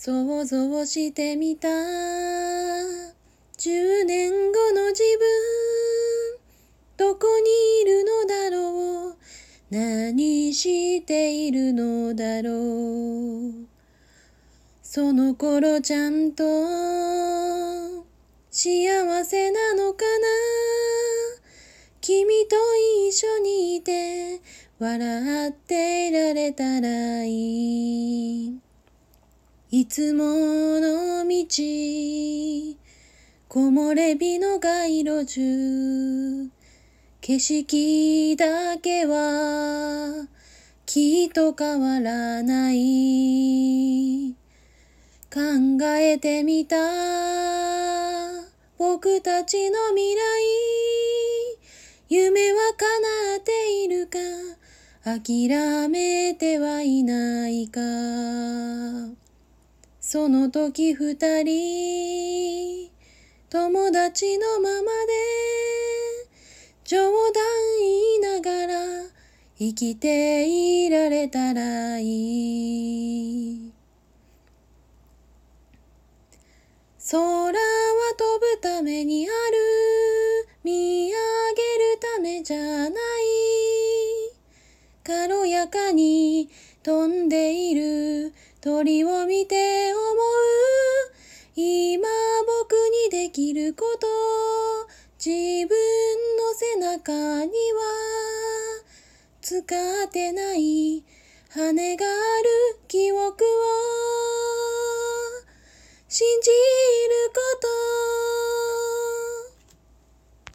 想像してみた10年後の自分どこにいるのだろう。何しているのだろう。その頃ちゃんと幸せなのかな。君と一緒にいて笑っていられたらいい。いつもの道木漏れ日の街路樹。景色だけはきっと変わらない。考えてみた僕たちの未来。夢は叶っているか諦めてはいないか。その時二人友達のままで冗談言いながら生きていられたらいい。空は飛ぶためにある見上げるためじゃない。軽やかに飛んでいる。鳥を見て思う。今僕にできること。自分の背中には。使ってない。羽がある記憶を。